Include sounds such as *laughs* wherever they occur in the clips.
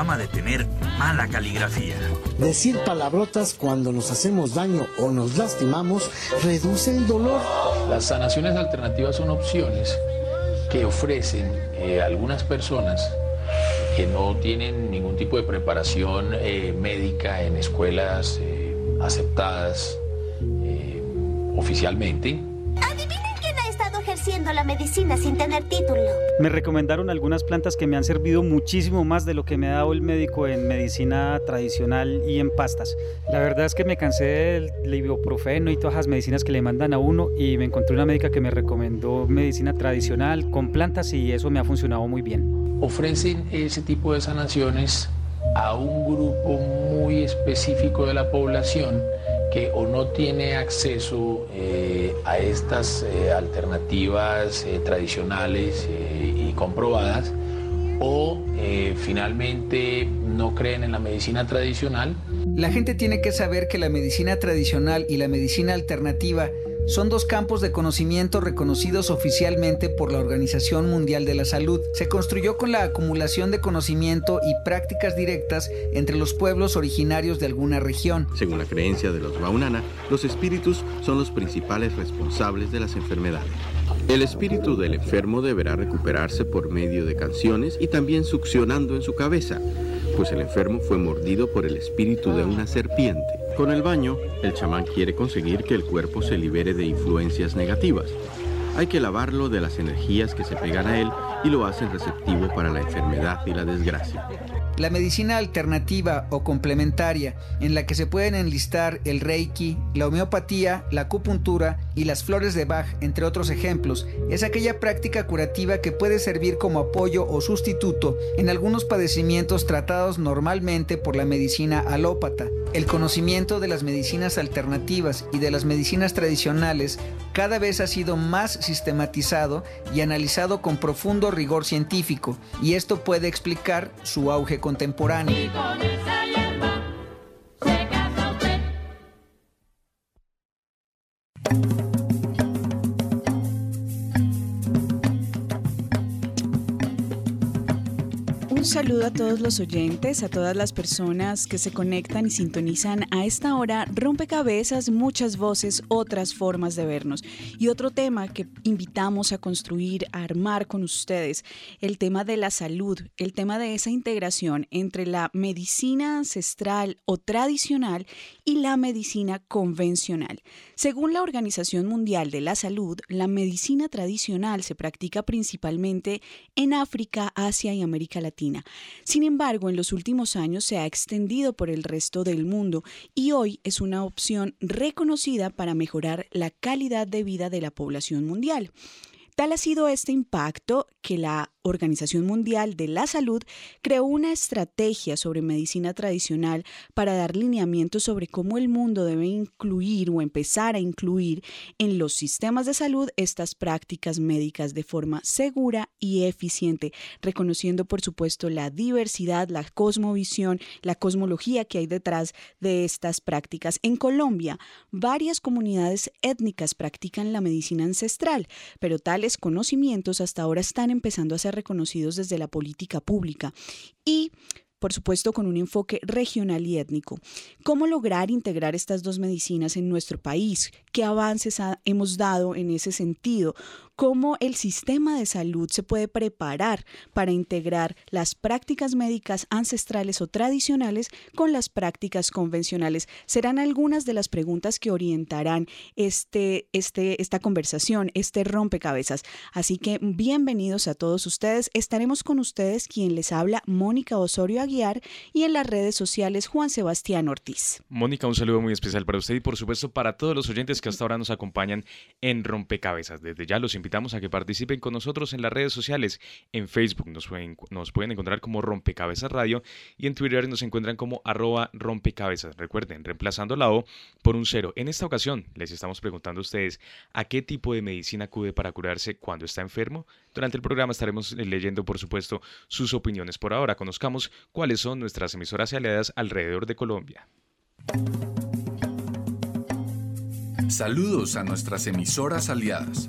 Fama de tener mala caligrafía. Decir palabrotas cuando nos hacemos daño o nos lastimamos reduce el dolor. Las sanaciones alternativas son opciones que ofrecen eh, algunas personas que no tienen ningún tipo de preparación eh, médica en escuelas eh, aceptadas oficialmente ejerciendo la medicina sin tener título. Me recomendaron algunas plantas que me han servido muchísimo más de lo que me ha dado el médico en medicina tradicional y en pastas. La verdad es que me cansé del ibuprofeno y todas las medicinas que le mandan a uno y me encontré una médica que me recomendó medicina tradicional con plantas y eso me ha funcionado muy bien. Ofrecen ese tipo de sanaciones a un grupo muy específico de la población que o no tiene acceso eh, a estas eh, alternativas eh, tradicionales y comprobadas, o finalmente no creen en la medicina tradicional. La gente tiene que saber que la medicina tradicional y la medicina alternativa son dos campos de conocimiento reconocidos oficialmente por la Organización Mundial de la Salud. Se construyó con la acumulación de conocimiento y prácticas directas entre los pueblos originarios de alguna región. Según la creencia de los Baunana, los espíritus son los principales responsables de las enfermedades. El espíritu del enfermo deberá recuperarse por medio de canciones y también succionando en su cabeza, pues el enfermo fue mordido por el espíritu de una serpiente. Con el baño, el chamán quiere conseguir que el cuerpo se libere de influencias negativas. Hay que lavarlo de las energías que se pegan a él y lo hacen receptivo para la enfermedad y la desgracia. La medicina alternativa o complementaria, en la que se pueden enlistar el reiki, la homeopatía, la acupuntura y las flores de Bach, entre otros ejemplos, es aquella práctica curativa que puede servir como apoyo o sustituto en algunos padecimientos tratados normalmente por la medicina alópata. El conocimiento de las medicinas alternativas y de las medicinas tradicionales cada vez ha sido más sistematizado y analizado con profundo rigor científico, y esto puede explicar su auge contemporáneo. Saludo a todos los oyentes, a todas las personas que se conectan y sintonizan a esta hora. Rompecabezas, muchas voces, otras formas de vernos. Y otro tema que invitamos a construir, a armar con ustedes, el tema de la salud, el tema de esa integración entre la medicina ancestral o tradicional y la medicina convencional. Según la Organización Mundial de la Salud, la medicina tradicional se practica principalmente en África, Asia y América Latina. Sin embargo, en los últimos años se ha extendido por el resto del mundo y hoy es una opción reconocida para mejorar la calidad de vida de la población mundial. Tal ha sido este impacto que la Organización Mundial de la Salud creó una estrategia sobre medicina tradicional para dar lineamientos sobre cómo el mundo debe incluir o empezar a incluir en los sistemas de salud estas prácticas médicas de forma segura y eficiente, reconociendo por supuesto la diversidad, la cosmovisión, la cosmología que hay detrás de estas prácticas. En Colombia, varias comunidades étnicas practican la medicina ancestral, pero tales conocimientos hasta ahora están empezando a ser reconocidos desde la política pública y por supuesto con un enfoque regional y étnico. ¿Cómo lograr integrar estas dos medicinas en nuestro país? ¿Qué avances hemos dado en ese sentido? Cómo el sistema de salud se puede preparar para integrar las prácticas médicas ancestrales o tradicionales con las prácticas convencionales. Serán algunas de las preguntas que orientarán este, este, esta conversación, este rompecabezas. Así que bienvenidos a todos ustedes. Estaremos con ustedes quien les habla, Mónica Osorio Aguiar, y en las redes sociales Juan Sebastián Ortiz. Mónica, un saludo muy especial para usted y por supuesto para todos los oyentes que hasta ahora nos acompañan en Rompecabezas. Desde ya los invito invitamos a que participen con nosotros en las redes sociales. En Facebook nos pueden, nos pueden encontrar como Rompecabezas Radio y en Twitter nos encuentran como arroba rompecabezas. Recuerden, reemplazando la O por un cero. En esta ocasión les estamos preguntando a ustedes a qué tipo de medicina acude para curarse cuando está enfermo. Durante el programa estaremos leyendo, por supuesto, sus opiniones. Por ahora, conozcamos cuáles son nuestras emisoras aliadas alrededor de Colombia. Saludos a nuestras emisoras aliadas.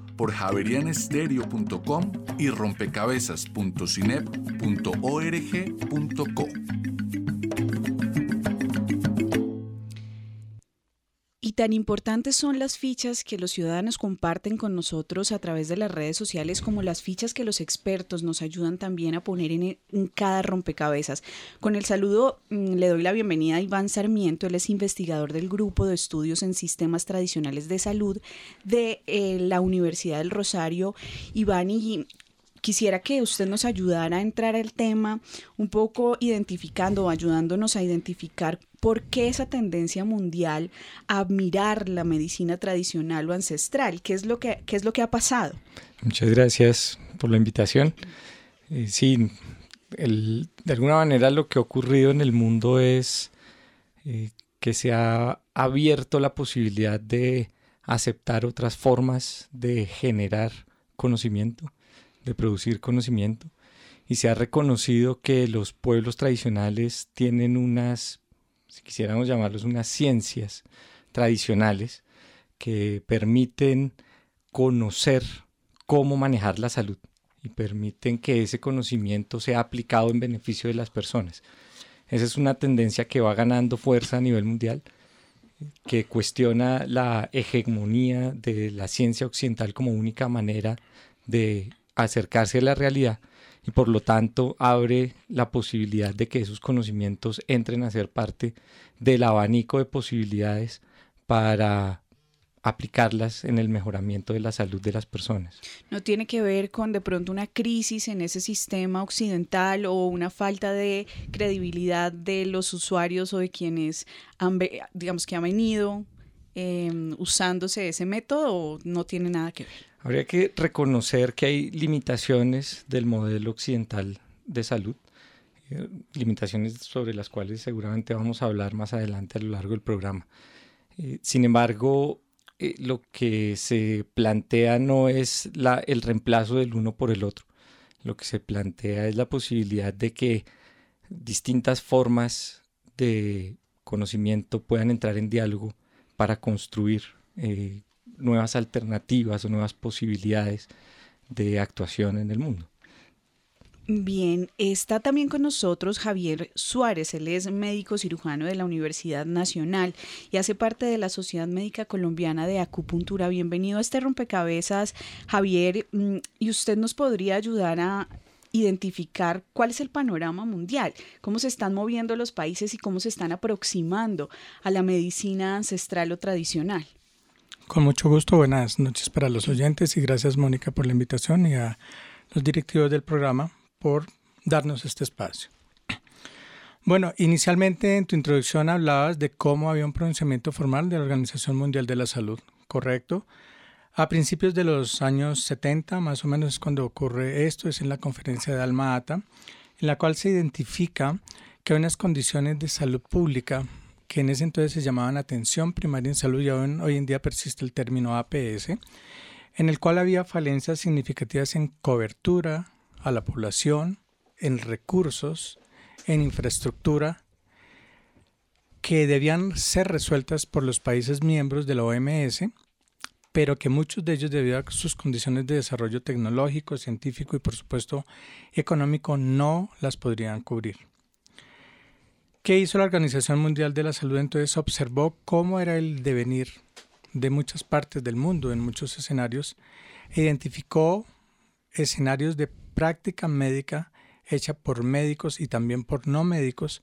por javerianestereo.com y rompecabezas.cinep.org.co. tan importantes son las fichas que los ciudadanos comparten con nosotros a través de las redes sociales como las fichas que los expertos nos ayudan también a poner en, cada rompecabezas. Con el saludo mm, le doy la bienvenida a Iván Sarmiento, él es investigador del Grupo de Estudios en Sistemas Tradicionales de Salud de eh, la Universidad del Rosario. Iván, y quisiera que usted nos ayudara a entrar al tema un poco identificando o ayudándonos a identificar por qué esa tendencia mundial a mirar la medicina tradicional o ancestral, qué es lo que, qué es lo que ha pasado. Muchas gracias por la invitación. Eh, sí, de alguna manera lo que ha ocurrido en el mundo es eh, que se ha abierto la posibilidad de aceptar otras formas de generar conocimiento de producir conocimiento y se ha reconocido que los pueblos tradicionales tienen unas, si quisiéramos llamarlos, unas ciencias tradicionales que permiten conocer cómo manejar la salud y permiten que ese conocimiento sea aplicado en beneficio de las personas. Esa es una tendencia que va ganando fuerza a nivel mundial, que cuestiona la hegemonía de la ciencia occidental como única manera de acercarse a la realidad y por lo tanto abre la posibilidad de que esos conocimientos entren a ser parte del abanico de posibilidades para aplicarlas en el mejoramiento de la salud de las personas. No tiene que ver con de pronto una crisis en ese sistema occidental o una falta de credibilidad de los usuarios o de quienes han, digamos que han venido em, usándose ese método o no tiene nada que ver. Habría que reconocer que hay limitaciones del modelo occidental de salud, eh, limitaciones sobre las cuales seguramente vamos a hablar más adelante a lo largo del programa. Eh, sin embargo, eh, lo que se plantea no es la, el reemplazo del uno por el otro. Lo que se plantea es la posibilidad de que distintas formas de conocimiento puedan entrar en diálogo para construir nuevas alternativas o nuevas posibilidades de actuación en el mundo. Bien, está también con nosotros Javier Suárez, él es médico cirujano de la Universidad Nacional y hace parte de la Sociedad Médica Colombiana de Acupuntura. Bienvenido a este rompecabezas, Javier, mm, y usted nos podría ayudar a identificar cuál es el panorama mundial, cómo se están moviendo los países y cómo se están aproximando a la medicina ancestral o tradicional. Con mucho gusto, buenas noches para los oyentes y gracias Mónica por la invitación y a los directivos del programa por darnos este espacio. Bueno, inicialmente en tu introducción hablabas de cómo había un pronunciamiento formal de la Organización Mundial de la Salud, ¿correcto? A principios de los años 70, más o menos cuando ocurre esto, es en la conferencia de Alma Ata, en la cual se identifica que hay unas condiciones de salud pública que en ese entonces se llamaban atención primaria en salud y hoy en día persiste el término APS, en el cual había falencias significativas en cobertura a la población, en recursos, en infraestructura, que debían ser resueltas por los países miembros de la OMS, pero que muchos de ellos, debido a sus condiciones de desarrollo tecnológico, científico y por supuesto económico, no las podrían cubrir. ¿Qué hizo la Organización Mundial de la Salud? Entonces observó cómo era el devenir de muchas partes del mundo, en muchos escenarios, e identificó escenarios de práctica médica hecha por médicos y también por no médicos,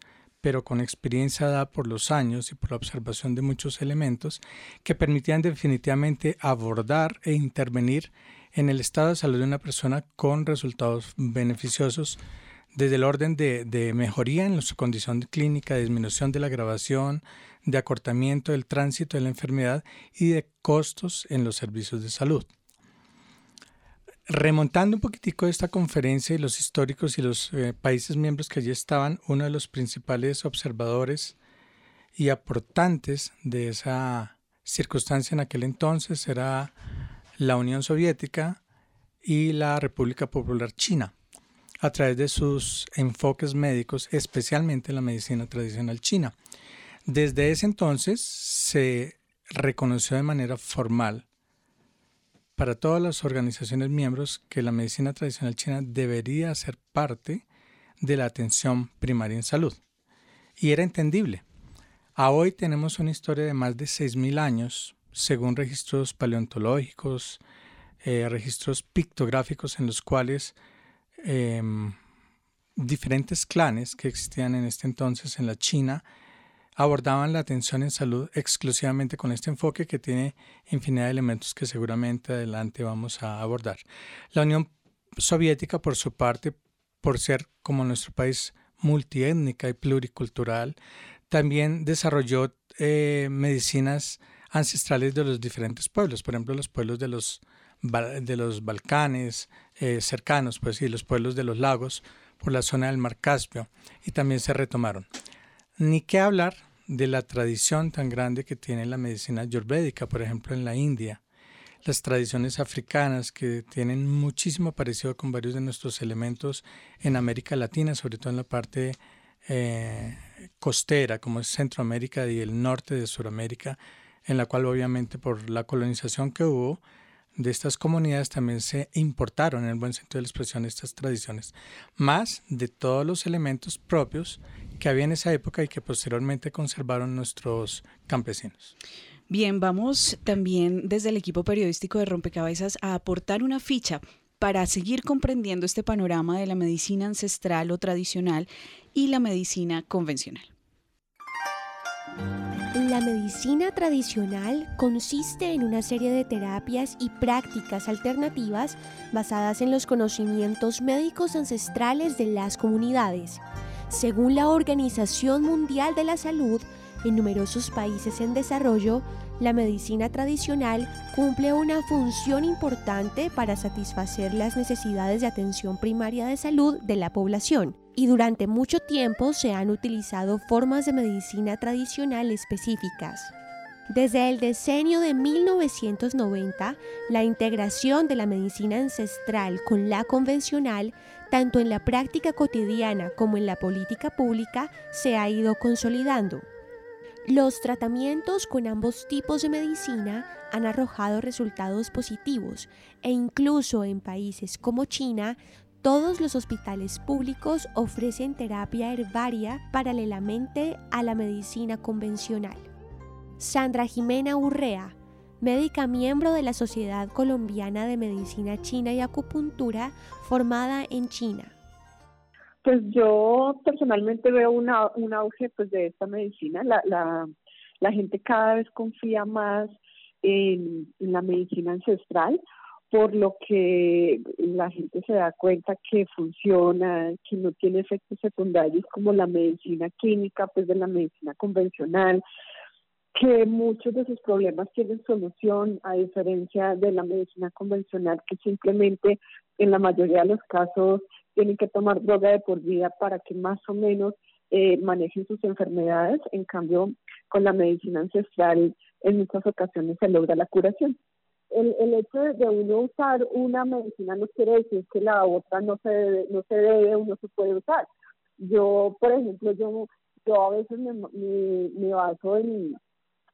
pero con experiencia dada por los años y por la observación de muchos elementos que permitían definitivamente abordar e intervenir en el estado de salud de una persona con resultados beneficiosos desde el orden de, mejoría en su condición clínica, disminución de la agravación, de acortamiento del tránsito de la enfermedad y de costos en los servicios de salud. Remontando un poquitico esta conferencia y los históricos y los eh, países miembros que allí estaban, uno de los principales observadores y aportantes de esa circunstancia en aquel entonces era la Unión Soviética y la República Popular China, a través de sus enfoques médicos, especialmente la medicina tradicional china. Desde ese entonces se reconoció de manera formal para todas las organizaciones miembros que la medicina tradicional china debería ser parte de la atención primaria en salud. Y era entendible. Hoy tenemos una historia de más de 6.000 años, según registros paleontológicos, eh, registros pictográficos en los cuales em, diferentes clanes que existían en este entonces en la China abordaban la atención en salud exclusivamente con este enfoque que tiene infinidad de elementos que seguramente adelante vamos a abordar. La Unión Soviética, por su parte, por ser como nuestro país multiétnica y pluricultural, también desarrolló eh, medicinas ancestrales de los diferentes pueblos, por ejemplo, los pueblos de los, de los Balcanes eh, cercanos, pues, y los pueblos de los lagos por la zona del Mar Caspio, y también se retomaron. Ni qué hablar de la tradición tan grande que tiene la medicina ayurvédica, por ejemplo, en la India, las tradiciones africanas que tienen muchísimo parecido con varios de nuestros elementos en América Latina, sobre todo en la parte eh, costera, como es Centroamérica y el norte de Sudamérica, en la cual obviamente por la colonización que hubo de estas comunidades también se importaron en el buen sentido de la expresión estas tradiciones, más de todos los elementos propios que había en esa época y que posteriormente conservaron nuestros campesinos. Bien, vamos también desde el equipo periodístico de Rompecabezas a aportar una ficha para seguir comprendiendo este panorama de la medicina ancestral o tradicional y la medicina convencional. La medicina tradicional consiste en una serie de terapias y prácticas alternativas basadas en los conocimientos médicos ancestrales de las comunidades. Según la Organización Mundial de la Salud, en numerosos países en desarrollo, la medicina tradicional cumple una función importante para satisfacer las necesidades de atención primaria de salud de la población y durante mucho tiempo se han utilizado formas de medicina tradicional específicas. Desde el decenio de 1990, la integración de la medicina ancestral con la convencional, tanto en la práctica cotidiana como en la política pública, se ha ido consolidando. Los tratamientos con ambos tipos de medicina han arrojado resultados positivos e incluso en países como China, todos los hospitales públicos ofrecen terapia herbaria paralelamente a la medicina convencional. Sandra Jimena Urrea, médica miembro de la Sociedad Colombiana de Medicina China y Acupuntura, formada en China. Pues yo personalmente veo una, un auge pues, de esta medicina. La, la, gente cada vez confía más en la medicina ancestral, por lo que la gente se da cuenta que funciona, que no tiene efectos secundarios como la medicina química, pues de la medicina convencional, que muchos de sus problemas tienen solución a diferencia de la medicina convencional que simplemente en la mayoría de los casos tienen que tomar droga de por vida para que más o menos eh, manejen sus enfermedades. En cambio, con la medicina ancestral en muchas ocasiones se logra la curación. El, el hecho de uno usar una medicina no quiere decir que la otra no se debe, no se debe o no se puede usar. Yo, por ejemplo, yo, yo a veces me, me, baso en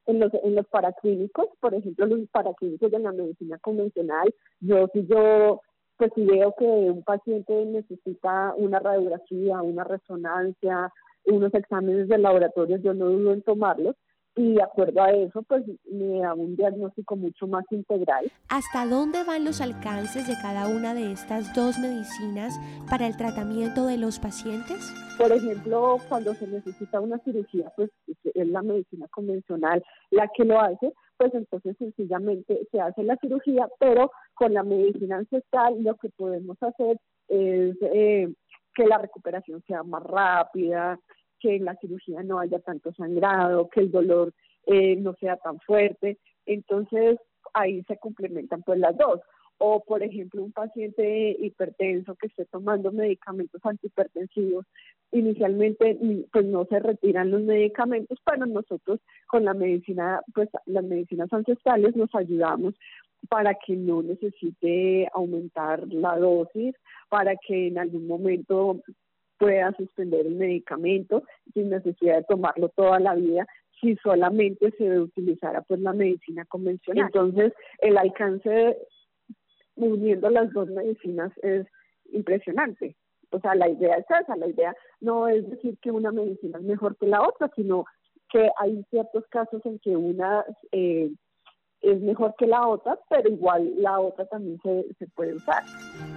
en los, en los paraclínicos, por ejemplo, los paraclínicos de la medicina convencional, yo si yo, pues si veo que un paciente necesita una radiografía, una resonancia, unos exámenes de laboratorio, yo no dudo en tomarlos, y de acuerdo a eso, pues me da un diagnóstico mucho más integral. ¿Hasta dónde van los alcances de cada una de estas dos medicinas para el tratamiento de los pacientes? Por ejemplo, cuando se necesita una cirugía, pues es la medicina convencional la que lo hace, pues entonces sencillamente se hace la cirugía, pero con la medicina ancestral lo que podemos hacer es eh, que la recuperación sea más rápida, que en la cirugía no haya tanto sangrado, que el dolor eh, no sea tan fuerte. Entonces ahí se complementan pues las dos. O por ejemplo un paciente hipertenso que esté tomando medicamentos antihipertensivos, inicialmente pues no se retiran los medicamentos, pero nosotros con la medicina, pues las medicinas ancestrales nos ayudamos para que no necesite aumentar la dosis, para que en algún momento pueda suspender el medicamento sin necesidad de tomarlo toda la vida si solamente se utilizara pues la medicina convencional. Entonces, el alcance uniendo las dos medicinas es impresionante. O sea, la idea es esa, la idea no es decir que una medicina es mejor que la otra, sino que hay ciertos casos en que una eh, es mejor que la otra, pero igual la otra también se, se puede usar.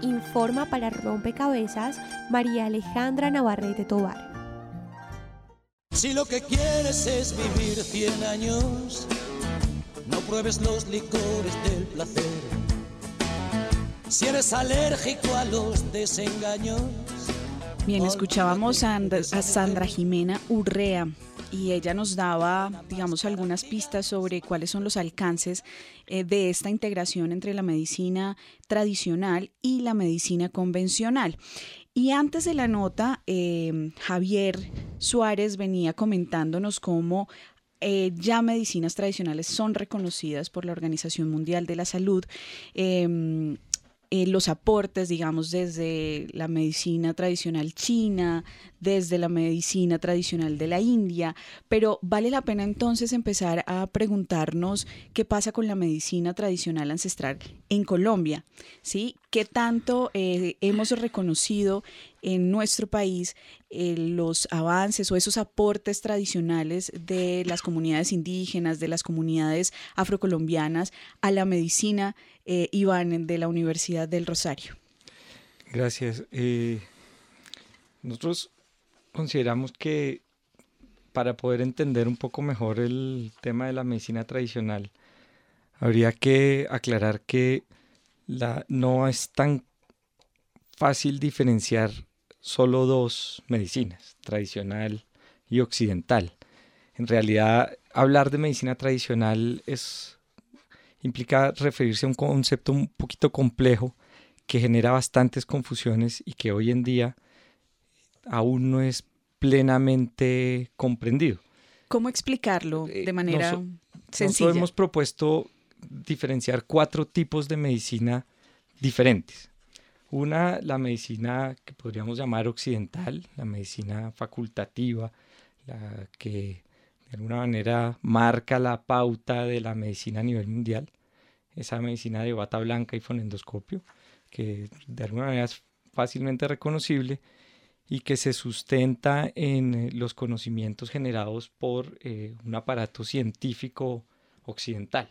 Informa para Rompecabezas María Alejandra Navarrete Tobar. Si lo que quieres es vivir 100 años, no pruebes los licores del placer. Si eres alérgico a los desengaños. Bien, escuchábamos a, a Sandra Jimena Urrea y ella nos daba, digamos, algunas pistas sobre cuáles son los alcances eh, de esta integración entre la medicina tradicional y la medicina convencional. Y antes de la nota, eh, Javier Suárez venía comentándonos cómo eh, ya medicinas tradicionales son reconocidas por la Organización Mundial de la Salud. Em, eh, los aportes, digamos, desde la medicina tradicional china, desde la medicina tradicional de la India, pero vale la pena entonces empezar a preguntarnos qué pasa con la medicina tradicional ancestral en Colombia, ¿sí? ¿Qué tanto eh, hemos reconocido en nuestro país eh, los avances o esos aportes tradicionales de las comunidades indígenas, de las comunidades afrocolombianas a la medicina eh, Iván de la Universidad del Rosario. Gracias. Eh, nosotros consideramos que para poder entender un poco mejor el tema de la medicina tradicional, habría que aclarar que la, no es tan fácil diferenciar solo dos medicinas, tradicional y occidental. En realidad, hablar de medicina tradicional es implica referirse a un concepto un poquito complejo que genera bastantes confusiones y que hoy en día aún no es plenamente comprendido. ¿Cómo explicarlo eh, de manera sencilla? Nosotros hemos propuesto diferenciar cuatro tipos de medicina diferentes. Una, la medicina que podríamos llamar occidental, la medicina facultativa, la que de alguna manera marca la pauta de la medicina a nivel mundial, esa medicina de bata blanca y fonendoscopio, que de alguna manera es fácilmente reconocible y que se sustenta en eh, los conocimientos generados por eh, un aparato científico occidental.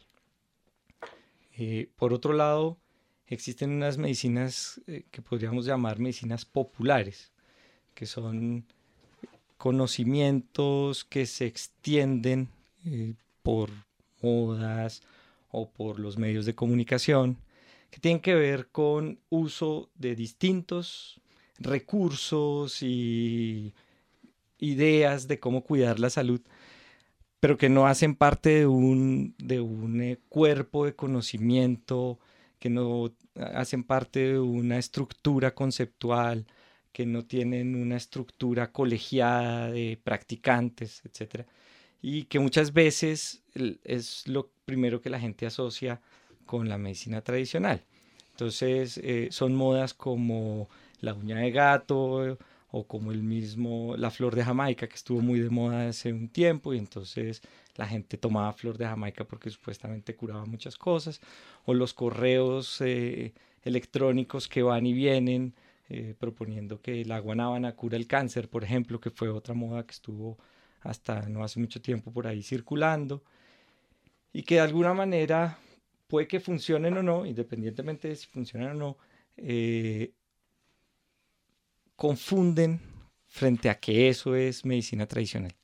Eh, por otro lado, existen unas medicinas que podríamos llamar medicinas populares, que son conocimientos que se extienden eh, por modas o por los medios de comunicación, que tienen que ver con uso de distintos recursos y ideas de cómo cuidar la salud, pero que no hacen parte de un, de un eh, cuerpo de conocimiento, que no hacen parte de una estructura conceptual, que no tienen una estructura colegiada de practicantes, etc. Y que muchas veces es lo primero que la gente asocia con la medicina tradicional. Entonces eh, son modas como la uña de gato o como el mismo la flor de Jamaica que estuvo muy de moda hace un tiempo y entonces la gente tomaba flor de Jamaica porque supuestamente curaba muchas cosas o los correos eh, electrónicos que van y vienen eh, proponiendo que la guanábana cura el cáncer, por ejemplo, que fue otra moda que estuvo hasta no hace mucho tiempo por ahí circulando y que de alguna manera puede que funcionen o no, independientemente de si funcionan o no, eh, confunden frente a que eso es medicina tradicional.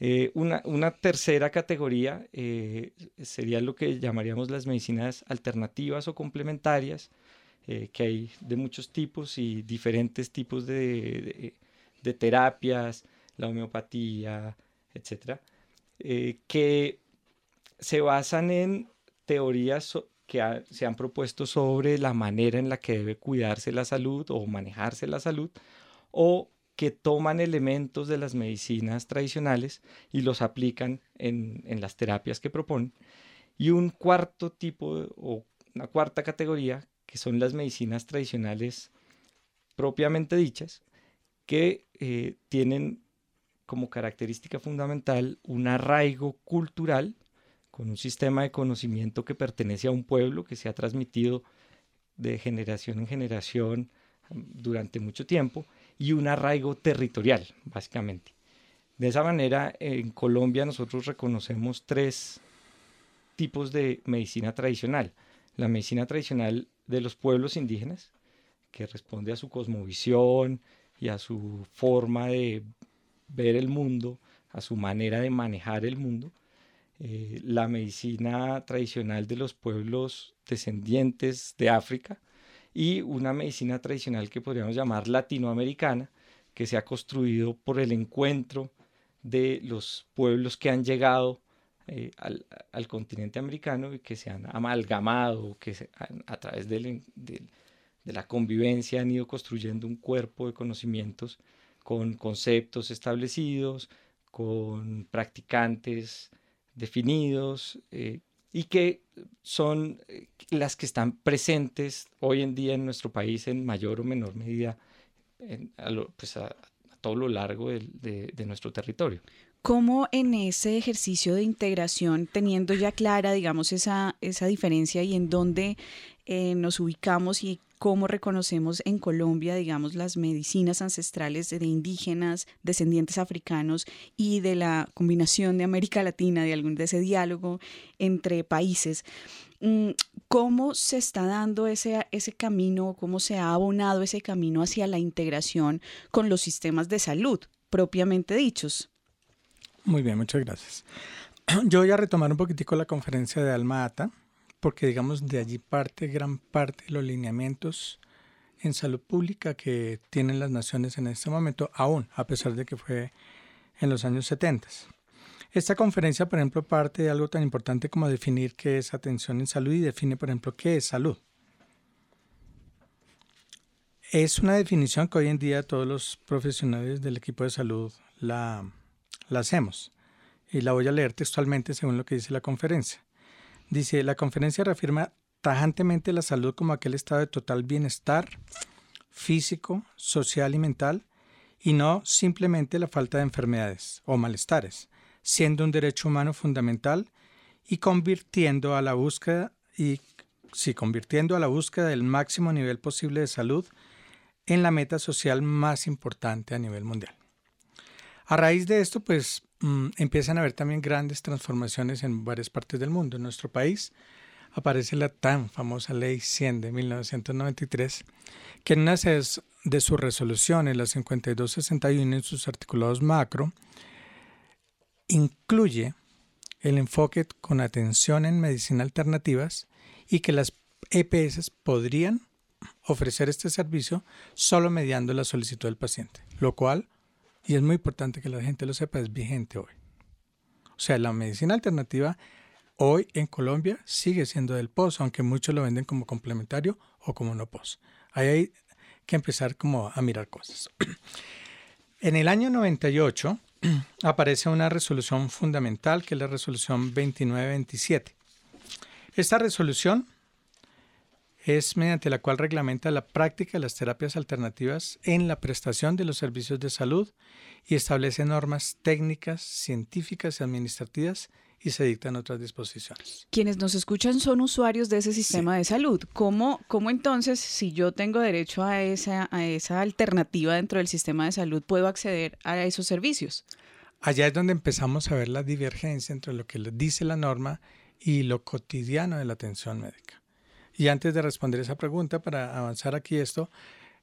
Eh, una, tercera categoría eh, sería lo que llamaríamos las medicinas alternativas o complementarias, que hay de muchos tipos y diferentes tipos de, terapias, la homeopatía, etc., que se basan en teorías que se han propuesto sobre la manera en la que debe cuidarse la salud o manejarse la salud, o que toman elementos de las medicinas tradicionales y los aplican en, las terapias que proponen. Y un cuarto tipo o una cuarta categoría, que son las medicinas tradicionales propiamente dichas, que eh, tienen como característica fundamental un arraigo cultural con un sistema de conocimiento que pertenece a un pueblo, que se ha transmitido de generación en generación um, durante mucho tiempo, y un arraigo territorial, básicamente. De esa manera, en Colombia nosotros reconocemos tres tipos de medicina tradicional. La medicina tradicional de los pueblos indígenas, que responde a su cosmovisión y a su forma de ver el mundo, a su manera de manejar el mundo. Eh, la medicina tradicional de los pueblos descendientes de África y una medicina tradicional que podríamos llamar latinoamericana, que se ha construido por el encuentro de los pueblos que han llegado eh, al, continente americano y que se han amalgamado, que a través de, de la convivencia han ido construyendo un cuerpo de conocimientos con conceptos establecidos, con practicantes definidos eh, y que son eh, las que están presentes hoy en día en nuestro país en mayor o menor medida a, pues a, todo lo largo de, nuestro territorio. ¿Cómo en ese ejercicio de integración, teniendo ya clara, digamos, esa, esa diferencia y en dónde eh, nos ubicamos y cómo reconocemos en Colombia, digamos, las medicinas ancestrales de indígenas, descendientes africanos y de la combinación de América Latina, de algún de ese diálogo entre países. Mm, ¿Cómo se está dando ese, ese camino, cómo se ha abonado ese camino hacia la integración con los sistemas de salud propiamente dichos? Muy bien, muchas gracias. *clears throat* Yo voy a retomar un poquitico la conferencia de Alma Ata porque digamos de allí parte gran parte de los lineamientos en salud pública que tienen las naciones en este momento, aún a pesar de que fue en los años 70. Esta conferencia, por ejemplo, parte de algo tan importante como definir qué es atención en salud y define, por ejemplo, qué es salud. Es una definición que hoy en día todos los profesionales del equipo de salud la, la hacemos. Y la voy a leer textualmente según lo que dice la conferencia. Dice, la conferencia reafirma tajantemente la salud como aquel estado de total bienestar físico, social y mental, y no simplemente la falta de enfermedades o malestares, siendo un derecho humano fundamental y convirtiendo a la búsqueda y sí, convirtiendo a la búsqueda del máximo nivel posible de salud en la meta social más importante a nivel mundial. A raíz de esto, pues Mm, empiezan a haber también grandes transformaciones en varias partes del mundo. En nuestro país aparece la tan famosa Ley 100 de 1993, que en una de sus resoluciones, la 5261 en sus articulados macro, incluye el enfoque con atención en medicina alternativas y que las EPS podrían ofrecer este servicio solo mediando la solicitud del paciente, lo cual y es muy importante que la gente lo sepa, es vigente hoy. O sea, la medicina alternativa hoy en Colombia sigue siendo del POS, aunque muchos lo venden como complementario o como no POS. Ahí hay que empezar como a mirar cosas. *clears throat* En el año 98 *clears throat* aparece una resolución fundamental que es la resolución 2927. Esta resolución es mediante la cual reglamenta la práctica de las terapias alternativas en la prestación de los servicios de salud y establece normas técnicas, científicas y administrativas y se dictan otras disposiciones. Quienes nos escuchan son usuarios de ese sistema de salud. ¿Cómo, ¿Cómo, entonces, si yo tengo derecho a esa, a esa alternativa dentro del sistema de salud, puedo acceder a esos servicios? allá es donde empezamos a ver la divergencia entre lo que dice la norma y lo cotidiano de la atención médica. Y antes de responder esa pregunta, para avanzar aquí esto,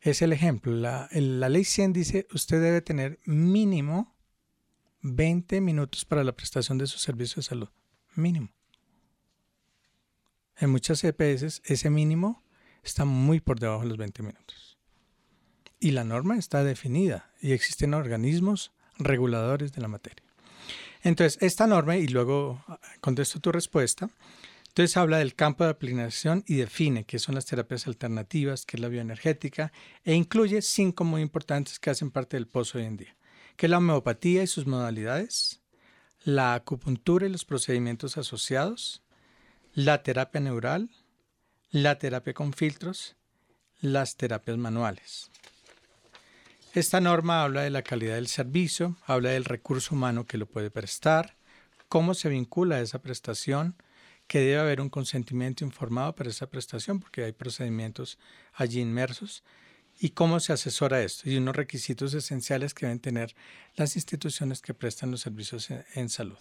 es el ejemplo. La, la ley 100 dice, usted debe tener mínimo 20 minutos para la prestación de su servicio de salud. Mínimo. En muchas EPS ese mínimo está muy por debajo de los 20 minutos. Y la norma está definida y existen organismos reguladores de la materia. Entonces, esta norma, y luego contesto tu respuesta, entonces habla del campo de aplicación y define qué son las terapias alternativas, qué es la bioenergética, e incluye cinco muy importantes que hacen parte del pozo hoy en día, que es la homeopatía y sus modalidades, la acupuntura y los procedimientos asociados, la terapia neural, la terapia con filtros, las terapias manuales. Esta norma habla de la calidad del servicio, habla del recurso humano que lo puede prestar, cómo se vincula esa prestación, que debe haber un consentimiento informado para esa prestación, porque hay procedimientos allí inmersos, y cómo se asesora esto, y unos requisitos esenciales que deben tener las instituciones que prestan los servicios en, salud.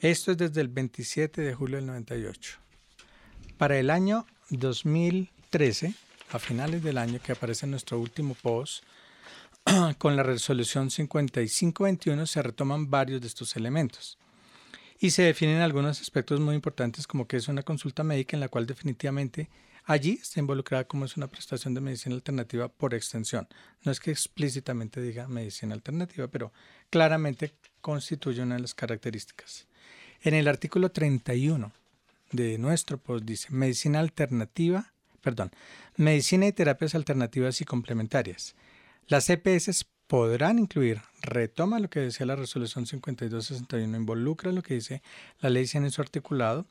Esto es desde el 27 de julio del 98. Para el año 2013, a finales del año que aparece nuestro último post, *clears throat* con la resolución 5521 se retoman varios de estos elementos y se definen algunos aspectos muy importantes como que es una consulta médica en la cual definitivamente allí está involucrada como es una prestación de medicina alternativa por extensión. No es que explícitamente diga medicina alternativa, pero claramente constituye una de las características. En el artículo 31 de nuestro post dice medicina alternativa, perdón, medicina y terapias alternativas y complementarias. Las EPS podrán incluir, retoma lo que decía la resolución 5261, involucra lo que dice la ley 100 en su articulado,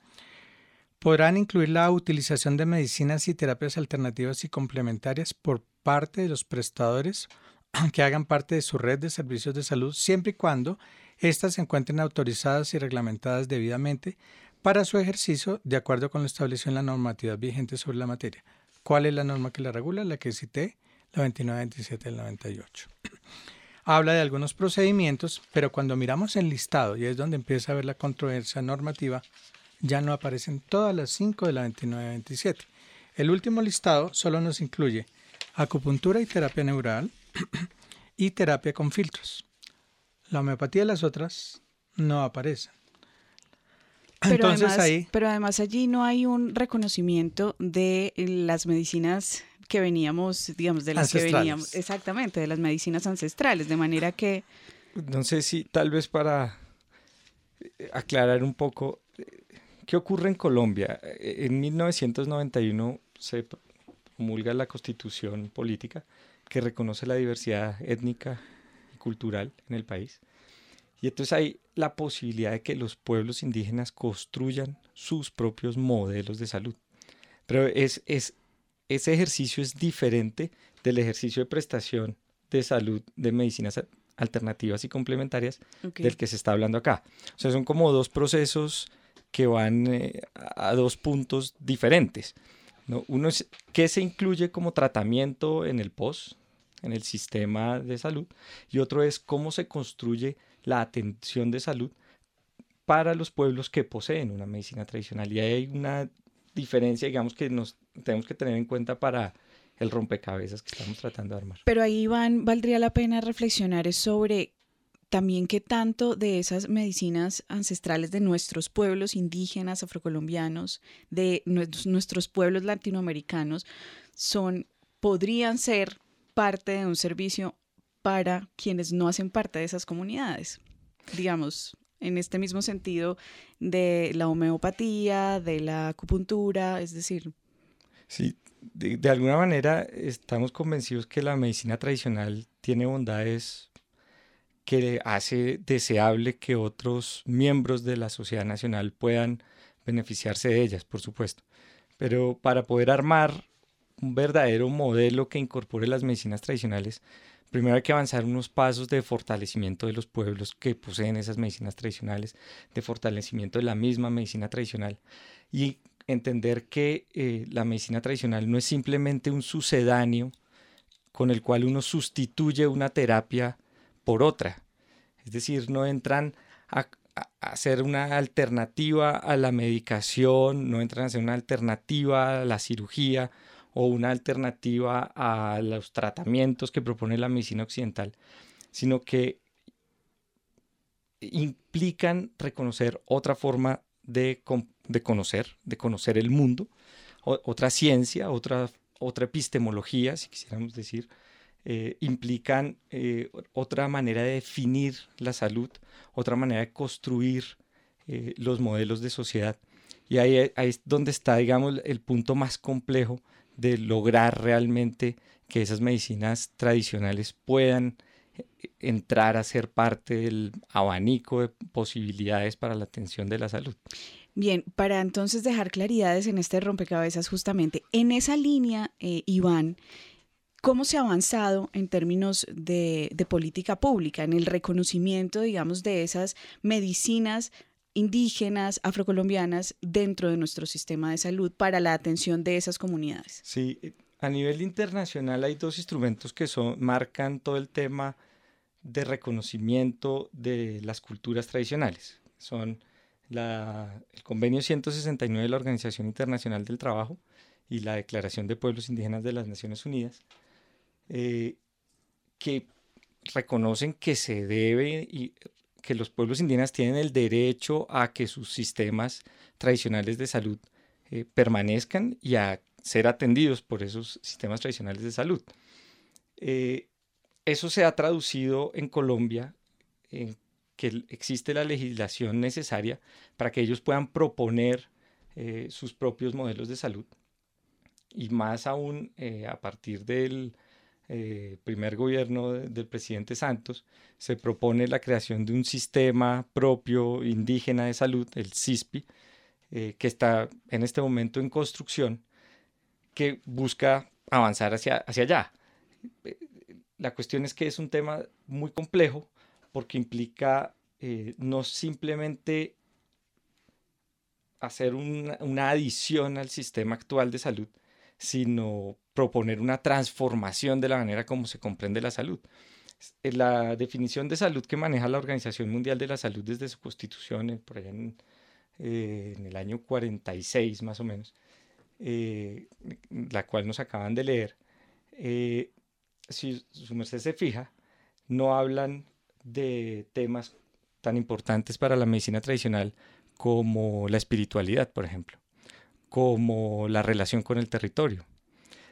podrán incluir la utilización de medicinas y terapias alternativas y complementarias por parte de los prestadores *clears throat* que hagan parte de su red de servicios de salud, siempre y cuando éstas se encuentren autorizadas y reglamentadas debidamente para su ejercicio de acuerdo con lo establecido en la normatividad vigente sobre la materia. ¿Cuál es la norma que la regula? La que cité la 2927 del 98. Habla de algunos procedimientos, pero cuando miramos el listado, y es donde empieza a ver la controversia normativa, ya no aparecen todas las 5 de la 2927. El último listado solo nos incluye acupuntura y terapia neural *clears throat* y terapia con filtros. La homeopatía y las otras no aparecen. Pero Entonces ahí. Pero además allí no hay un reconocimiento de las medicinas que veníamos, digamos, de las que veníamos, exactamente, de las medicinas ancestrales, de manera que... No sé si tal vez para eh, aclarar un poco, eh, ¿qué ocurre en Colombia? Eh, en 1991 se promulga la constitución política que reconoce la diversidad étnica y cultural en el país. Y entonces hay la posibilidad de que los pueblos indígenas construyan sus propios modelos de salud. Pero es, es ese ejercicio es diferente del ejercicio de prestación de salud de medicinas alternativas y complementarias del que se está hablando acá. O sea, son como dos procesos que van eh, a dos puntos diferentes. ¿no? Uno es qué se incluye como tratamiento en el POS, en el sistema de salud, y otro es cómo se construye la atención de salud para los pueblos que poseen una medicina tradicional. Y hay una diferencia, digamos, que nos tenemos que tener en cuenta para el rompecabezas que estamos tratando de armar. Pero ahí, Iván, valdría la pena reflexionar sobre también qué tanto de esas medicinas ancestrales de nuestros pueblos indígenas, afrocolombianos, de nuestros pueblos latinoamericanos, son, podrían ser parte de un servicio para quienes no hacen parte de esas comunidades. Digamos, en este mismo sentido de la homeopatía, de la acupuntura, es decir. Sí, de, alguna manera estamos convencidos que la medicina tradicional tiene bondades que hace deseable que otros miembros de la sociedad nacional puedan beneficiarse de ellas, por supuesto. Pero para poder armar un verdadero modelo que incorpore las medicinas tradicionales, primero hay que avanzar unos pasos de fortalecimiento de los pueblos que poseen esas medicinas tradicionales, de fortalecimiento de la misma medicina tradicional y entender que eh, la medicina tradicional no es simplemente un sucedáneo con el cual uno sustituye una terapia por otra. Es decir, no entran a, hacer una alternativa a la medicación, no entran a hacer una alternativa a la cirugía o una alternativa a los tratamientos que propone la medicina occidental, sino que implican reconocer otra forma de, conocer, de conocer el mundo, otra ciencia, otra, otra epistemología, si quisiéramos decir, eh, implican eh, otra manera de definir la salud, otra manera de construir eh, los modelos de sociedad. Y ahí, ahí, es donde está, digamos, el punto más complejo de lograr realmente que esas medicinas tradicionales puedan entrar a ser parte del abanico de posibilidades para la atención de la salud. Bien, para entonces dejar claridades en este rompecabezas justamente, en esa línea, Iván, ¿Cómo se ha avanzado en términos de, política pública, en el reconocimiento, digamos, de esas medicinas indígenas, afrocolombianas dentro de nuestro sistema de salud para la atención de esas comunidades? Sí, a nivel internacional hay dos instrumentos que son, marcan todo el tema de reconocimiento de las culturas tradicionales. Son el Convenio 169 de la Organización Internacional del Trabajo y la Declaración de Pueblos Indígenas de las Naciones Unidas eh, que reconocen que se debe que los pueblos indígenas tienen el derecho a que sus sistemas tradicionales de salud eh, permanezcan y a ser atendidos por esos sistemas tradicionales de salud. Eh, eso se ha traducido en Colombia en que existe la legislación necesaria para que ellos puedan proponer sus propios modelos de salud y más aún a partir del eh, primer gobierno del presidente Santos, se propone la creación de un sistema propio indígena de salud, el CISPI, eh, que está en este momento en construcción, que busca avanzar hacia, hacia allá. La cuestión es que es un tema muy complejo porque implica eh, no simplemente hacer una adición al sistema actual de salud, sino proponer una transformación de la manera como se comprende la salud. Eh, la definición de salud que maneja la Organización Mundial de la Salud desde su constitución, eh, por allá en, eh, el año 46 más o menos, la cual nos acaban de leer, si su merced se fija, no hablan de temas tan importantes para la medicina tradicional como la espiritualidad, por ejemplo como la relación con el territorio.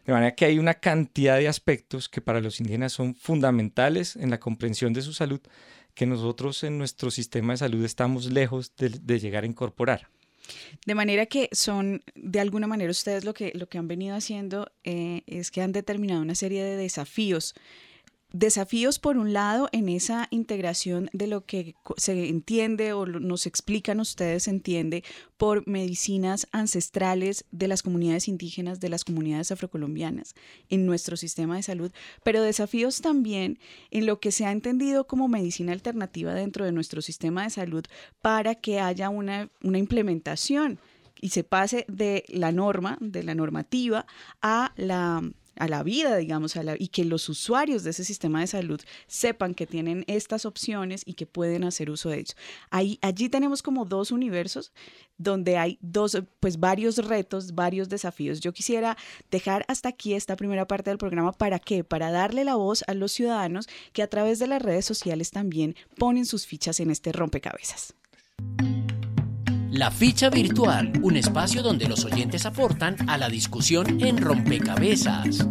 De manera que hay una cantidad de aspectos que para los indígenas son fundamentales en la comprensión de su salud que nosotros en nuestro sistema de salud estamos lejos de, llegar a incorporar. De manera que son, de alguna manera, ustedes lo que, lo que han venido haciendo eh, es que han determinado una serie de desafíos desafíos por un lado en esa integración de lo que se entiende o nos explican ustedes entiende por medicinas ancestrales de las comunidades indígenas, de las comunidades afrocolombianas en nuestro sistema de salud, pero desafíos también en lo que se ha entendido como medicina alternativa dentro de nuestro sistema de salud para que haya una, una implementación y se pase de la norma, de la normativa, a la a la vida, digamos, y que los usuarios de ese sistema de salud sepan que tienen estas opciones y que pueden hacer uso de ellos. Ahí, allí tenemos como dos universos donde hay dos, pues varios retos, varios desafíos. Yo quisiera dejar hasta aquí esta primera parte del programa. ¿Para qué? Para darle la voz a los ciudadanos que a través de las redes sociales también ponen sus fichas en este rompecabezas. La ficha virtual, un espacio donde los oyentes aportan a la discusión en rompecabezas.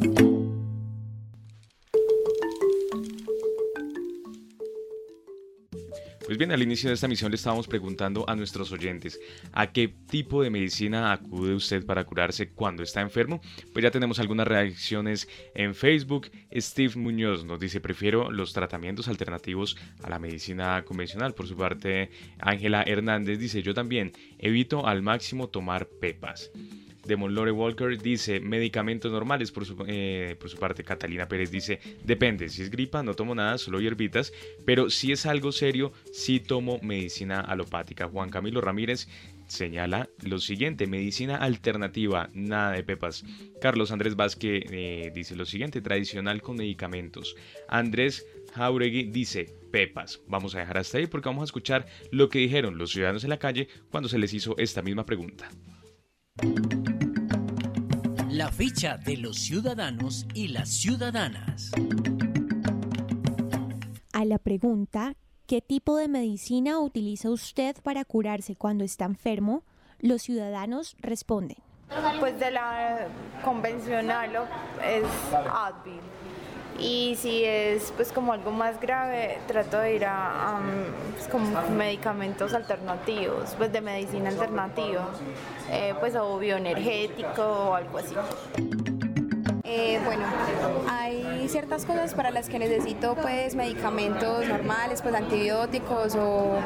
Pues bien, al inicio de esta misión le estábamos preguntando a nuestros oyentes a qué tipo de medicina acude usted para curarse cuando está enfermo. Pues ya tenemos algunas reacciones en Facebook. Steve Muñoz nos dice, prefiero los tratamientos alternativos a la medicina convencional. Por su parte, Ángela Hernández dice, yo también evito al máximo tomar pepas. Demon Lore Walker dice medicamentos normales. Por su, eh, por su parte, Catalina Pérez dice: Depende, si es gripa, no tomo nada, solo hierbitas. Pero si es algo serio, sí tomo medicina alopática. Juan Camilo Ramírez señala lo siguiente, medicina alternativa, nada de pepas. Carlos Andrés Vázquez eh, dice lo siguiente, tradicional con medicamentos. Andrés Jauregui dice, Pepas. Vamos a dejar hasta ahí porque vamos a escuchar lo que dijeron los ciudadanos en la calle cuando se les hizo esta misma pregunta. La ficha de los ciudadanos y las ciudadanas. A la pregunta, ¿qué tipo de medicina utiliza usted para curarse cuando está enfermo? Los ciudadanos responden. Pues de la convencional es Advil. Y si es pues como algo más grave, trato de ir a, pues, como medicamentos alternativos, pues de medicina alternativa, eh, pues o bioenergético o algo así. Eh, bueno, hay ciertas cosas para las que necesito pues medicamentos normales, pues antibióticos o,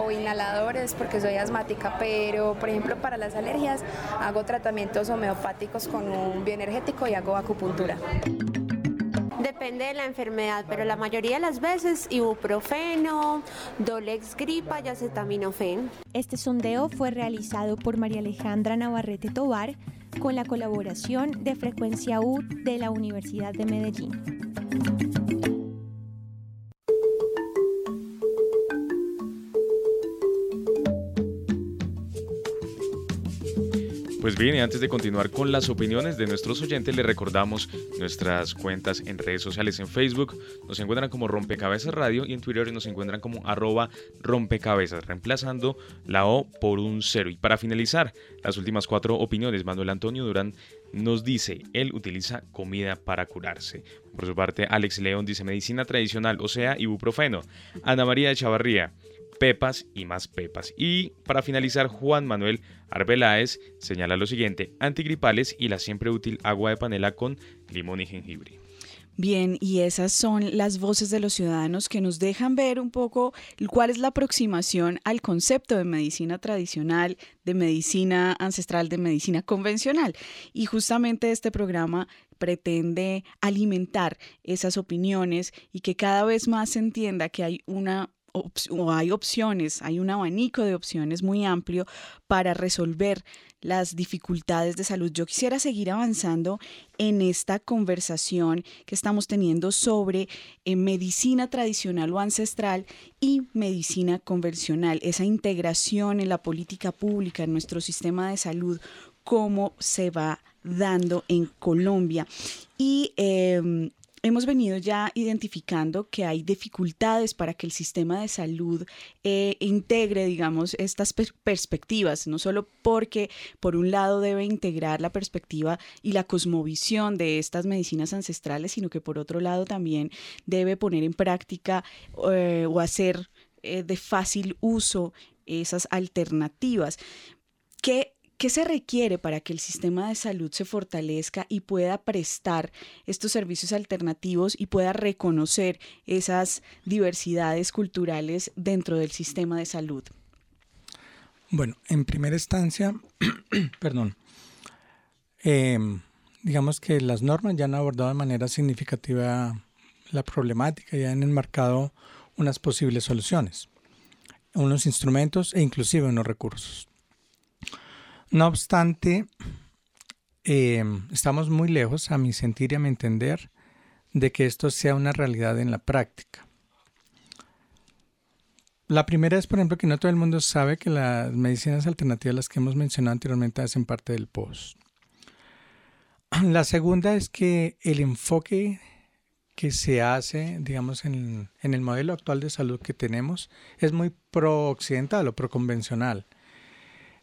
o, inhaladores porque soy asmática, pero por ejemplo para las alergias hago tratamientos homeopáticos con un bioenergético y hago acupuntura. Depende de la enfermedad, pero la mayoría de las veces ibuprofeno, Dolex gripa y acetaminofén. Este sondeo fue realizado por María Alejandra Navarrete Tobar con la colaboración de Frecuencia U de la Universidad de Medellín. Pues bien, y antes de continuar con las opiniones de nuestros oyentes, les recordamos nuestras cuentas en redes sociales. En Facebook nos encuentran como Rompecabezas Radio y en Twitter nos encuentran como arroba rompecabezas, reemplazando la O por un cero. Y para finalizar, las últimas cuatro opiniones, Manuel Antonio Durán nos dice, él utiliza comida para curarse. Por su parte, Alex León dice medicina tradicional, o sea, ibuprofeno. Ana María de Chavarría, pepas y más pepas. Y para finalizar, Juan Manuel Arbeláez señala lo siguiente, antigripales y la siempre útil agua de panela con limón y jengibre. Bien, y esas son las voces de los ciudadanos que nos dejan ver un poco cuál es la aproximación al concepto de medicina tradicional, de medicina ancestral, de medicina convencional. Y justamente este programa pretende alimentar esas opiniones y que cada vez más se entienda que hay una o hay opciones, hay un abanico de opciones muy amplio para resolver las dificultades de salud. Yo quisiera seguir avanzando en esta conversación que estamos teniendo sobre eh, medicina tradicional o ancestral y medicina convencional, esa integración en la política pública, en nuestro sistema de salud, cómo se va dando en Colombia. Y em, hemos venido ya identificando que hay dificultades para que el sistema de salud eh, integre, digamos, estas perspectivas, no solo porque por un lado debe integrar la perspectiva y la cosmovisión de estas medicinas ancestrales, sino que por otro lado también debe poner en práctica eh, o hacer eh, de fácil uso esas alternativas. ¿Qué ¿Qué se requiere para que el sistema de salud se fortalezca y pueda prestar estos servicios alternativos y pueda reconocer esas diversidades culturales dentro del sistema de salud? Bueno, en primera instancia, *clears throat* perdón, em, digamos que las normas ya han abordado de manera significativa la problemática y han enmarcado unas posibles soluciones, unos instrumentos e inclusive unos recursos. No obstante, em, estamos muy lejos, a mi sentir y a mi entender, de que esto sea una realidad en la práctica. La primera es, por ejemplo, que no todo el mundo sabe que las medicinas alternativas, las que hemos mencionado anteriormente, hacen parte del POS. *clears throat* La segunda es que el enfoque que se hace, digamos, en, el modelo actual de salud que tenemos es muy pro-occidental o pro-convencional.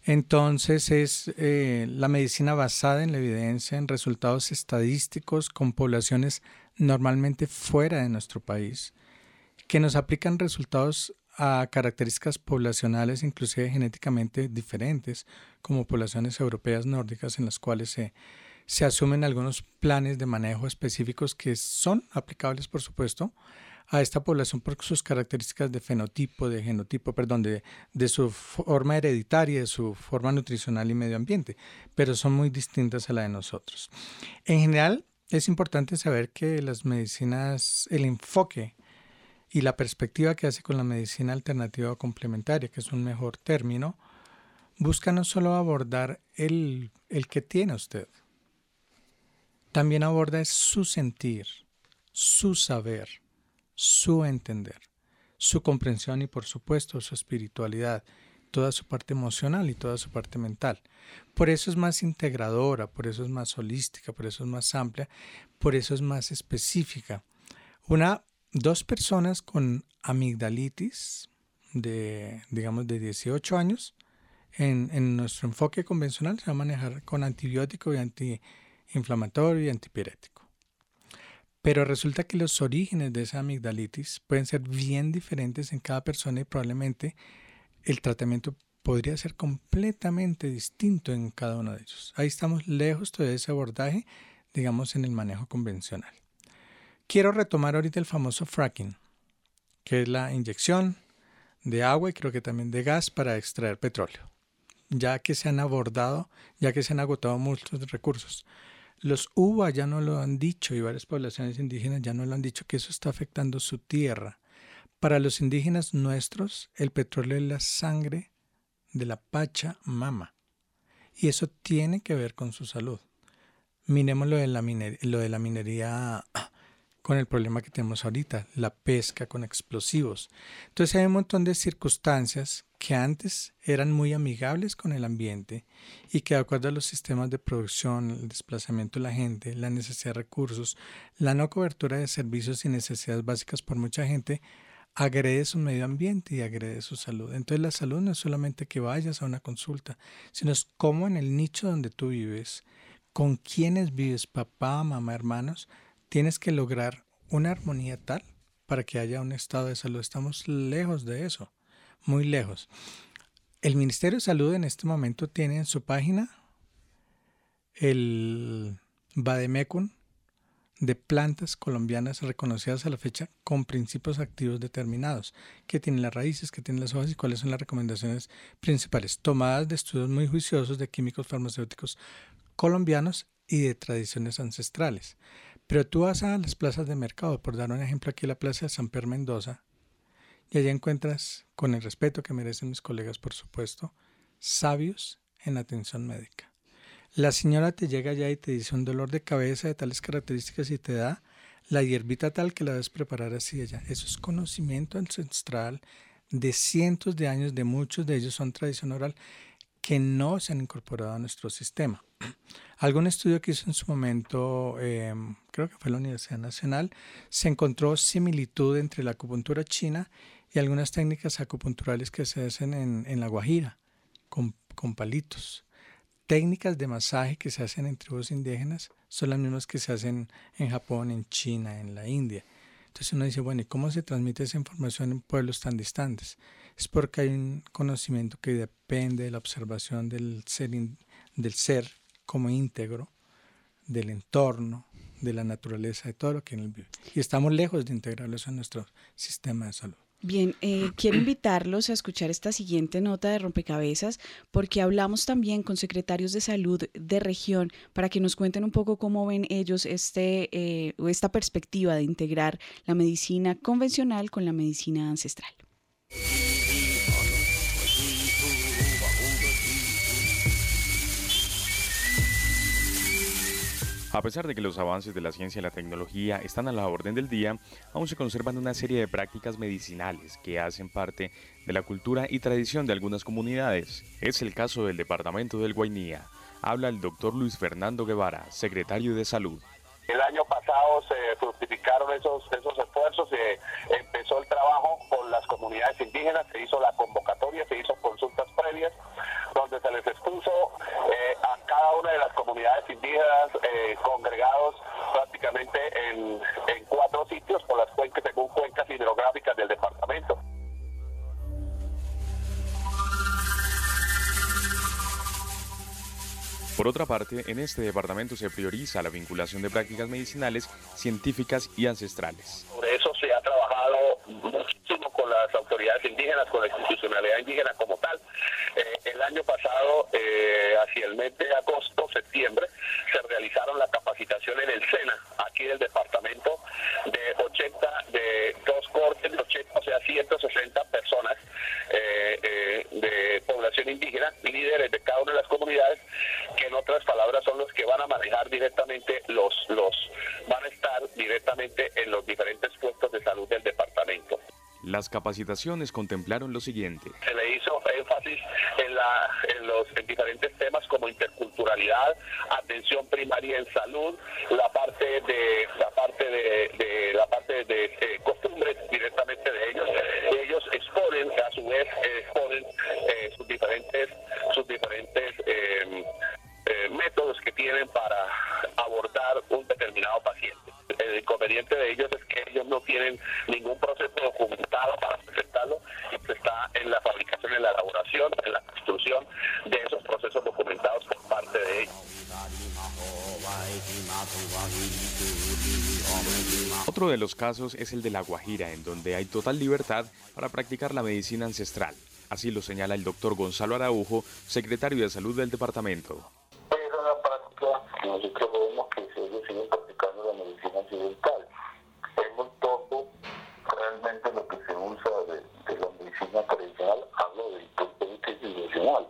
Entonces es eh, la medicina basada en la evidencia, en resultados estadísticos con poblaciones normalmente fuera de nuestro país, que nos aplican resultados a características poblacionales, inclusive genéticamente diferentes, como poblaciones europeas nórdicas, en las cuales se, se asumen algunos planes de manejo específicos que son aplicables, por supuesto, a esta población por sus características de fenotipo, de genotipo, perdón, de, de su forma hereditaria, de su forma nutricional y medio ambiente, pero son muy distintas a la de nosotros. En general, es importante saber que las medicinas, el enfoque y la perspectiva que hace con la medicina alternativa o complementaria, que es un mejor término, busca no solo abordar el, el que tiene usted, también aborda su sentir, su saber, su entender, su comprensión y por supuesto su espiritualidad, toda su parte emocional y toda su parte mental. Por eso es más integradora, por eso es más holística, por eso es más amplia, por eso es más específica. Una, dos personas con amigdalitis de, digamos, de 18 años, en, en nuestro enfoque convencional se va a manejar con antibiótico y antiinflamatorio y antipirético. Pero resulta que los orígenes de esa amigdalitis pueden ser bien diferentes en cada persona y probablemente el tratamiento podría ser completamente distinto en cada uno de ellos. Ahí estamos lejos de ese abordaje, digamos, en el manejo convencional. Quiero retomar ahorita el famoso fracking, que es la inyección de agua y creo que también de gas para extraer petróleo, ya que se han abordado, ya que se han agotado muchos recursos. Los UBA ya no lo han dicho y varias poblaciones indígenas ya no lo han dicho que eso está afectando su tierra. Para los indígenas nuestros, el petróleo es la sangre de la pacha mama y eso tiene que ver con su salud. Miremos de la, lo de la minería con el problema que tenemos ahorita, la pesca con explosivos. Entonces hay un montón de circunstancias que antes eran muy amigables con el ambiente y que de acuerdo a los sistemas de producción, el desplazamiento de la gente, la necesidad de recursos, la no cobertura de servicios y necesidades básicas por mucha gente, agrede su medio ambiente y agrede su salud. Entonces la salud no es solamente que vayas a una consulta, sino es cómo en el nicho donde tú vives, con quienes vives, papá, mamá, hermanos, tienes que lograr una armonía tal para que haya un estado de salud. Estamos lejos de eso, muy lejos. El Ministerio de Salud en este momento tiene en su página el Bademecum de plantas colombianas reconocidas a la fecha con principios activos determinados, que tienen las raíces, que tienen las hojas y cuáles son las recomendaciones principales, tomadas de estudios muy juiciosos de químicos farmacéuticos colombianos y de tradiciones ancestrales. Pero tú vas a las plazas de mercado, por dar un ejemplo aquí la plaza de San Pedro Mendoza, y allá encuentras, con el respeto que merecen mis colegas, por supuesto, sabios en atención médica. La señora te llega allá y te dice un dolor de cabeza de tales características y te da la hierbita tal que la debes preparar así allá. Eso es conocimiento ancestral de cientos de años, de muchos de ellos son tradición oral que no se han incorporado a nuestro sistema. *clears throat* Algún estudio que hizo en su momento, em, creo que fue la Universidad Nacional, se encontró similitud entre la acupuntura china y algunas técnicas acupunturales que se hacen en, La Guajira, con, con, palitos. Técnicas de masaje que se hacen en tribus indígenas son las mismas que se hacen en Japón, en China, en la India. Entonces uno dice, bueno, ¿y cómo se transmite esa información en pueblos tan distantes? es porque hay un conocimiento que depende de la observación del ser, del ser como íntegro, del entorno, de la naturaleza, de todo lo que en él vive. Y estamos lejos de integrarlo en nuestro sistema de salud. Bien, eh, quiero invitarlos a escuchar esta siguiente nota de rompecabezas porque hablamos también con secretarios de salud de región para que nos cuenten un poco cómo ven ellos este, eh, esta perspectiva de integrar la medicina convencional con la medicina ancestral. A pesar de que los avances de la ciencia y la tecnología están a la orden del día, aún se conservan una serie de prácticas medicinales que hacen parte de la cultura y tradición de algunas comunidades. Es el caso del departamento del Guainía. Habla el doctor Luis Fernando Guevara, secretario de Salud. El año pasado se fructificaron esos, parte, en este departamento se prioriza la vinculación de prácticas medicinales, científicas y ancestrales. Por eso se ha trabajado muchísimo con las autoridades indígenas, con la institucionalidad indígena como tal. Eh, el año pasado, eh, hacia el mes de agosto, septiembre, se realizaron la capacitación en el SENA, aquí del departamento, de 80, de dos cortes de 80, o sea, 160 personas eh, de población indígena, líderes de cada una de las comunidades, que en otras palabras son los que van a manejar directamente los, los, van a estar directamente en los diferentes puestos de salud del departamento. Las capacitaciones contemplaron lo siguiente. Se le hizo énfasis en, la, en los en diferentes temas como interculturalidad, atención primaria en salud, casos es el de La Guajira, en donde hay total libertad para practicar la medicina ancestral. Así lo señala el doctor Gonzalo Araujo, secretario de Salud del departamento. Es una práctica nosotros vemos que se sigue practicando la medicina occidental. Es muy poco realmente lo que se usa de, la medicina tradicional, hablo del punto de vista institucional.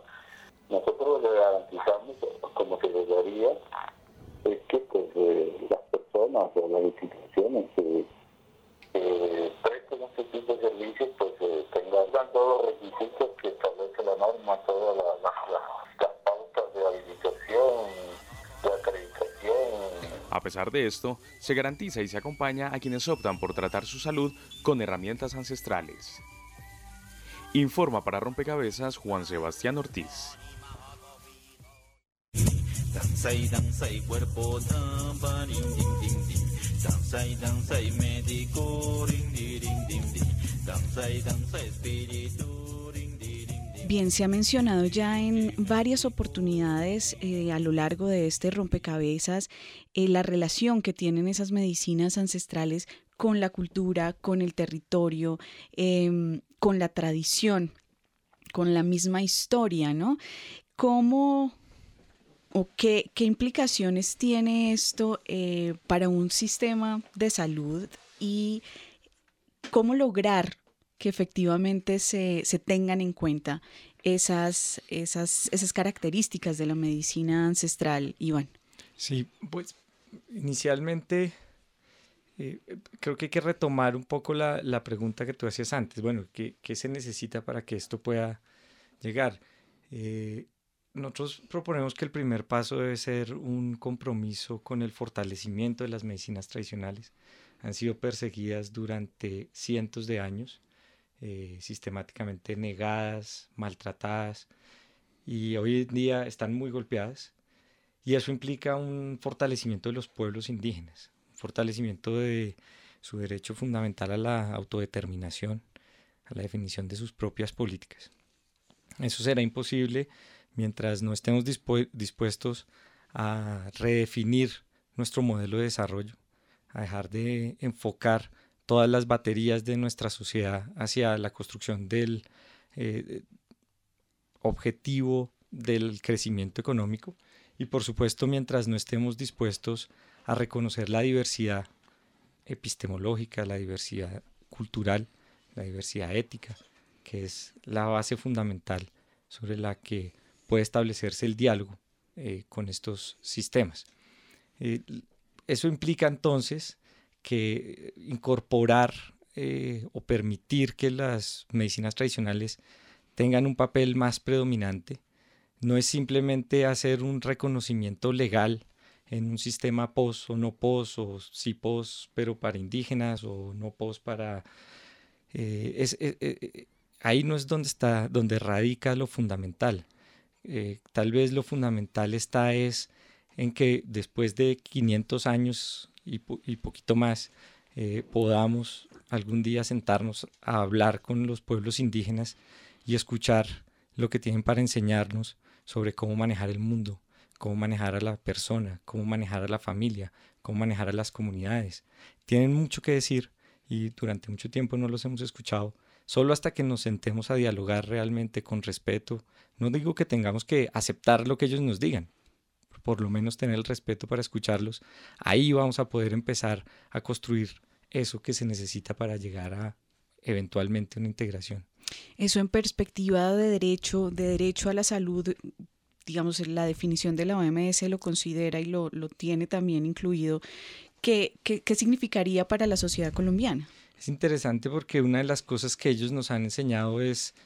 Nosotros le garantizamos, como se debería, es que pues, eh, las personas o las instituciones que presten este tipo de servicios pues eh, tengan todos los requisitos que establece la norma, todas las, pautas de habilitación, de acreditación. A pesar de esto, se garantiza y se acompaña a quienes optan por tratar su salud con herramientas ancestrales. Informa para Rompecabezas Juan Sebastián Ortiz. Bien, se ha mencionado ya en varias oportunidades eh, a lo largo de este rompecabezas eh, la relación que tienen esas medicinas ancestrales con la cultura, con el territorio, em, con la tradición, con la misma historia, ¿no? ¿Cómo o qué, qué implicaciones tiene esto eh, para un sistema de salud y cómo lograr que efectivamente se, se tengan en cuenta esas, esas, esas características de la medicina ancestral, Iván. Sí, pues inicialmente eh, creo que hay que retomar un poco la, la, pregunta que tú hacías antes. Bueno, ¿qué, ¿qué, se necesita para que esto pueda llegar? Eh, nosotros proponemos que el primer paso debe ser un compromiso con el fortalecimiento de las medicinas tradicionales. Han sido perseguidas durante cientos de años eh, sistemáticamente negadas, maltratadas y hoy en día están muy golpeadas. Y eso implica un fortalecimiento de los pueblos indígenas, un fortalecimiento de su derecho fundamental a la autodeterminación, a la definición de sus propias políticas. Eso será imposible mientras no estemos dispuestos a redefinir nuestro modelo de desarrollo, a dejar de enfocar todas las baterías de nuestra sociedad hacia la construcción del eh, objetivo del crecimiento económico. Y por supuesto mientras no estemos dispuestos a reconocer la diversidad epistemológica, la diversidad cultural, la diversidad ética, que es la base fundamental sobre la que puede establecerse el diálogo eh, con estos sistemas. Eh, eso implica entonces que incorporar eh, o permitir que las medicinas tradicionales tengan un papel más predominante no es simplemente hacer un reconocimiento legal en un sistema POS o no POS o sí POS pero para indígenas o no POS para... Ahí no es donde está, donde radica lo fundamental. Tal vez lo fundamental está es en que después de 500 años y, poquito más eh, podamos algún día sentarnos a hablar con los pueblos indígenas y escuchar lo que tienen para enseñarnos sobre cómo manejar el mundo, cómo manejar a la persona, cómo manejar a la familia, cómo manejar a las comunidades. Tienen mucho que decir y durante mucho tiempo no los hemos escuchado. Solo hasta que nos sentemos a dialogar realmente con respeto, no digo que tengamos que aceptar lo que ellos nos digan, por lo menos tener el respeto para escucharlos, ahí vamos a poder empezar a construir eso que se necesita para llegar a eventualmente una integración. Eso en perspectiva de derecho, de derecho a la salud, digamos, la definición de la OMS lo considera y lo, lo tiene también incluido, ¿qué, significaría para la sociedad colombiana? Es interesante porque una de las cosas que ellos nos han enseñado es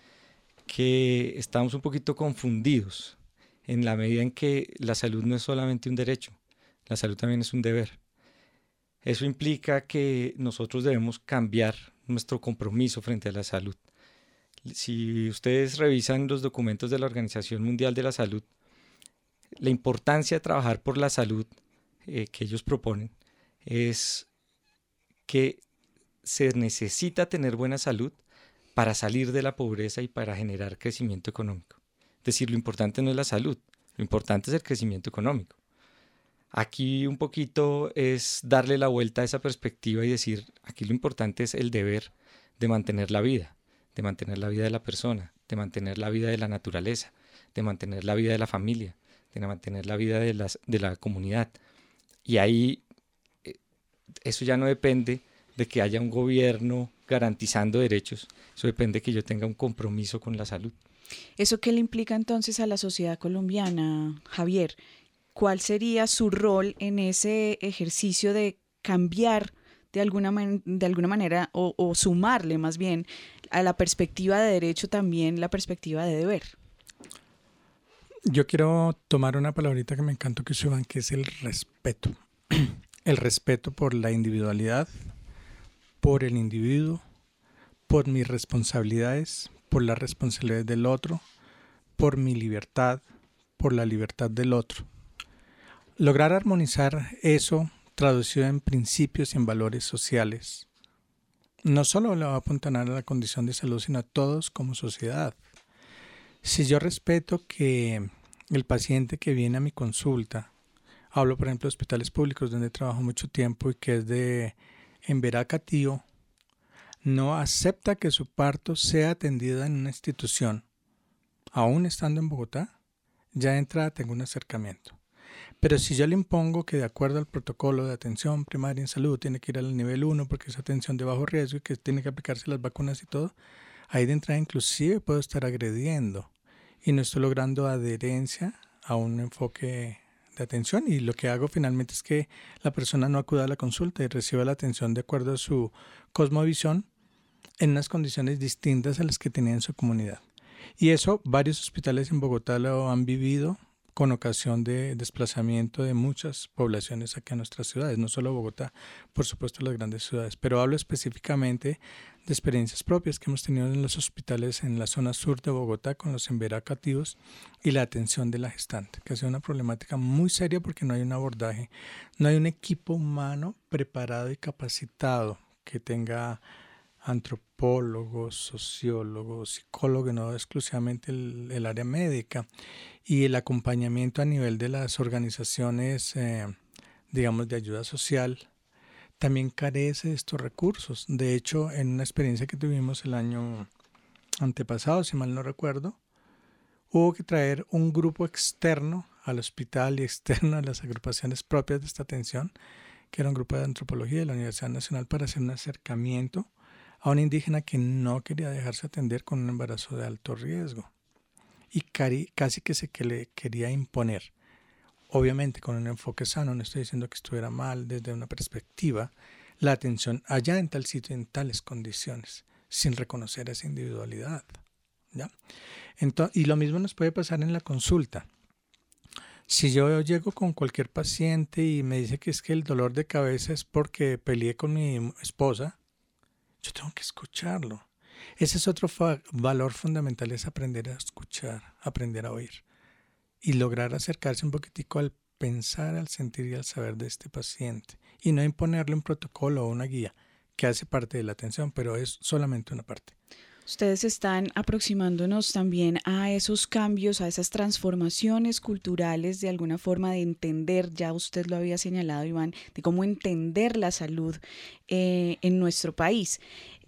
que estamos un poquito confundidos en la medida en que la salud no es solamente un derecho, la salud también es un deber. Eso implica que nosotros debemos cambiar nuestro compromiso frente a la salud. Si ustedes revisan los documentos de la Organización Mundial de la Salud, la importancia de trabajar por la salud eh, que ellos proponen es que se necesita tener buena salud para salir de la pobreza y para generar crecimiento económico. Es decir, lo importante no es la salud, lo importante es el crecimiento económico. Aquí un poquito es darle la vuelta a esa perspectiva y decir, aquí lo importante es el deber de mantener la vida, de mantener la vida de la persona, de mantener la vida de la naturaleza, de mantener la vida de la familia, de mantener la vida de, las, de la comunidad. Y ahí eh, eso ya no depende de que haya un gobierno garantizando derechos, eso depende de que yo tenga un compromiso con la salud. ¿Eso qué le implica entonces a la sociedad colombiana, Javier? ¿Cuál sería su rol en ese ejercicio de cambiar de alguna, de alguna manera o, o, sumarle más bien a la perspectiva de derecho también la perspectiva de deber? Yo quiero tomar una palabrita que me encantó que usaban, que es el respeto. *clears throat* El respeto por la individualidad, por el individuo, por mis responsabilidades, por las responsabilidades del otro, por mi libertad, por la libertad del otro. Lograr armonizar eso traducido en principios y en valores sociales no solo le va a apuntar a la condición de salud, sino a todos como sociedad. Si yo respeto que el paciente que viene a mi consulta, hablo por ejemplo de hospitales públicos donde trabajo mucho tiempo y que es de en Veracatío, no acepta que su parto sea atendida en una institución, aún estando en Bogotá, ya de entrada tengo un acercamiento. Pero si yo le impongo que de acuerdo al protocolo de atención primaria en salud tiene que ir al nivel 1 porque es atención de bajo riesgo y que tiene que aplicarse las vacunas y todo, ahí de entrada inclusive puedo estar agrediendo y no estoy logrando adherencia a un enfoque de atención y lo que hago finalmente es que la persona no acuda a la consulta y reciba la atención de acuerdo a su cosmovisión en unas condiciones distintas a las que tenía en su comunidad. Y eso varios hospitales en Bogotá lo han vivido con ocasión de desplazamiento de muchas poblaciones aquí a nuestras ciudades, no solo Bogotá, por supuesto las grandes ciudades, pero hablo específicamente de experiencias propias que hemos tenido en los hospitales en la zona sur de Bogotá con los emberacativos y la atención de la gestante, que ha sido una problemática muy seria porque no hay un abordaje, no hay un equipo humano preparado y capacitado que tenga antropólogos, sociólogos, psicólogos, no exclusivamente el, área médica, y el acompañamiento a nivel de las organizaciones, eh, digamos, de ayuda social, también carece de estos recursos. De hecho, en una experiencia que tuvimos el año antepasado, si mal no recuerdo, hubo que traer un grupo externo al hospital y *laughs* externo a las agrupaciones propias de esta atención, que era un grupo de antropología de la Universidad Nacional, para hacer un acercamiento a una indígena que no quería dejarse atender con un embarazo de alto riesgo y casi que se le quería imponer. Obviamente con un enfoque sano, no estoy diciendo que estuviera mal desde una perspectiva, la atención allá en tal sitio, en tales condiciones, sin reconocer esa individualidad. ¿ya? Entonces, y lo mismo nos puede pasar en la consulta. Si yo llego con cualquier paciente y me dice que es que el dolor de cabeza es porque peleé con mi esposa, yo tengo que escucharlo. Ese es otro valor fundamental, es aprender a escuchar, aprender a oír y lograr acercarse un poquitico al pensar, al sentir y al saber de este paciente y no imponerle un protocolo o una guía que hace parte de la atención, pero es solamente una parte. Ustedes están aproximándonos también a esos cambios, a esas transformaciones culturales, de alguna forma de entender, ya usted lo había señalado, Iván, de cómo entender la salud eh, en nuestro país.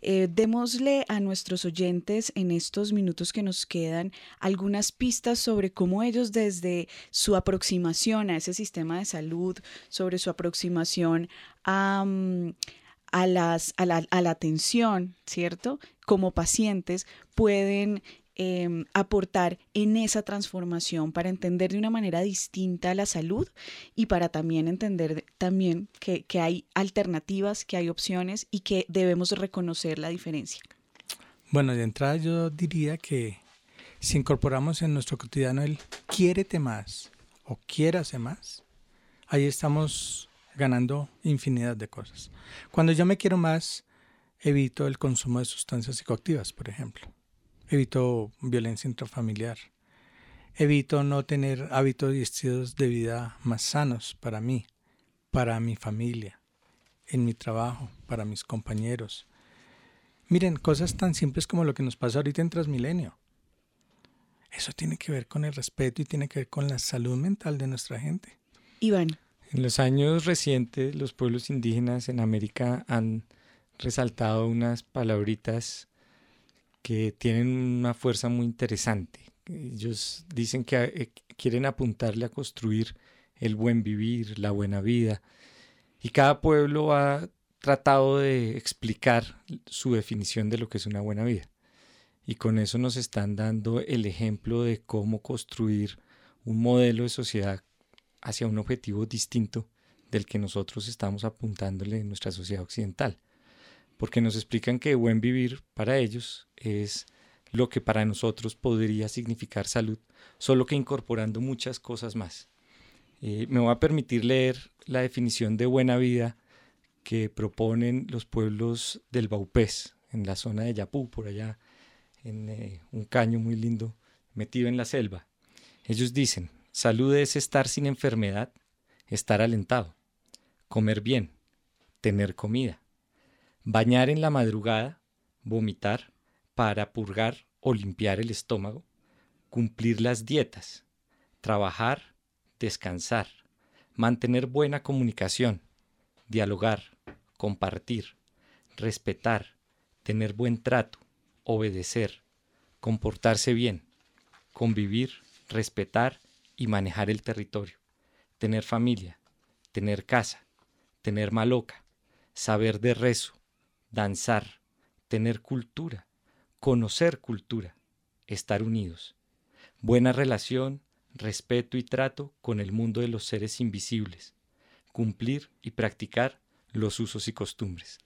Eh, démosle a nuestros oyentes en estos minutos que nos quedan algunas pistas sobre cómo ellos desde su aproximación a ese sistema de salud, sobre su aproximación a, mm, a, las, a, la, a la atención, ¿cierto? Como pacientes pueden em, aportar en esa transformación para entender de una manera distinta la salud y para también entender también que, que hay alternativas, que hay opciones y que debemos reconocer la diferencia? Bueno, de entrada yo diría que si incorporamos en nuestro cotidiano el quiérete más o quiérase más, ahí estamos ganando infinidad de cosas. Cuando yo me quiero más, evito el consumo de sustancias psicoactivas, por ejemplo. Evito violencia intrafamiliar. Evito no tener hábitos y estilos de vida más sanos para mí, para mi familia, en mi trabajo, para mis compañeros. Miren, cosas tan simples como lo que nos pasa ahorita en Transmilenio. Eso tiene que ver con el respeto y tiene que ver con la salud mental de nuestra gente. Iván. En los años recientes, los pueblos indígenas en América han resaltado unas palabritas que tienen una fuerza muy interesante. Ellos dicen que eh, quieren apuntarle a construir el buen vivir, la buena vida. Y cada pueblo ha tratado de explicar su definición de lo que es una buena vida. Y con eso nos están dando el ejemplo de cómo construir un modelo de sociedad hacia un objetivo distinto del que nosotros estamos apuntándole en nuestra sociedad occidental. Porque nos explican que buen vivir para ellos es lo que para nosotros podría significar salud, solo que incorporando muchas cosas más. Eh, me voy a permitir leer la definición de buena vida que proponen los pueblos del Baupés, en la zona de Yapú, por allá en eh, un caño muy lindo metido en la selva. Ellos dicen, salud es estar sin enfermedad, estar alentado, comer bien, tener comida, bañar en la madrugada, vomitar para purgar o limpiar el estómago, cumplir las dietas, trabajar, descansar, mantener buena comunicación, dialogar, compartir, respetar, tener buen trato, obedecer, comportarse bien, convivir, respetar y manejar el territorio, tener familia, tener casa, tener maloca, saber de rezo, danzar, tener cultura, conocer cultura, estar unidos, buena relación, respeto y trato con el mundo de los seres invisibles, cumplir y practicar los usos y costumbres.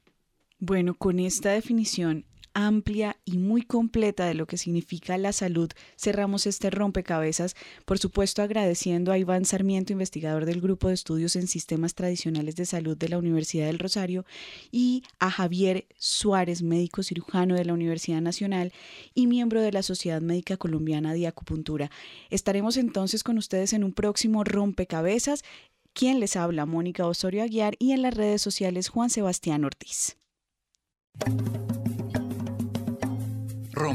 Bueno, con esta definición amplia y muy completa de lo que significa la salud, cerramos este rompecabezas, por supuesto agradeciendo a Iván Sarmiento, investigador del Grupo de Estudios en Sistemas Tradicionales de Salud de la Universidad del Rosario, y a Javier Suárez, médico cirujano de la Universidad Nacional y miembro de la Sociedad Médica Colombiana de Acupuntura. Estaremos entonces con ustedes en un próximo rompecabezas. Quien les habla, Mónica Osorio Aguiar, y en las redes sociales Juan Sebastián Ortiz.